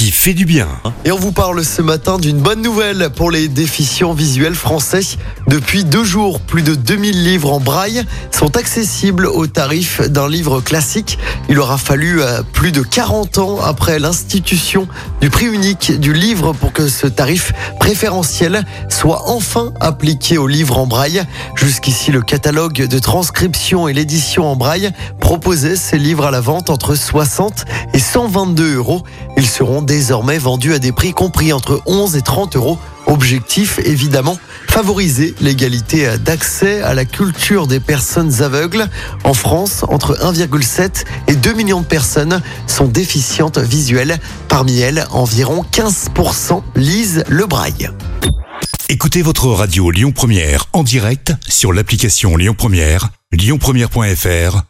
qui fait du bien. Et on vous parle ce matin d'une bonne nouvelle pour les déficients visuels français. Depuis deux jours, plus de 2000 livres en braille sont accessibles au tarif d'un livre classique. Il aura fallu euh, plus de 40 ans après l'institution du prix unique du livre pour que ce tarif préférentiel soit enfin appliqué aux livres en braille. Jusqu'ici, le catalogue de transcription et l'édition en braille proposait ces livres à la vente entre 60 et 122 euros. Ils seront désormais vendus à des prix compris entre 11 et 30 euros. Objectif, évidemment, favoriser l'égalité d'accès à la culture des personnes aveugles. En France, entre 1,7 et 2 millions de personnes sont déficientes visuelles. Parmi elles, environ 15% lisent le braille. Écoutez votre radio Lyon Première en direct sur l'application Lyon Première, lyonpremière.fr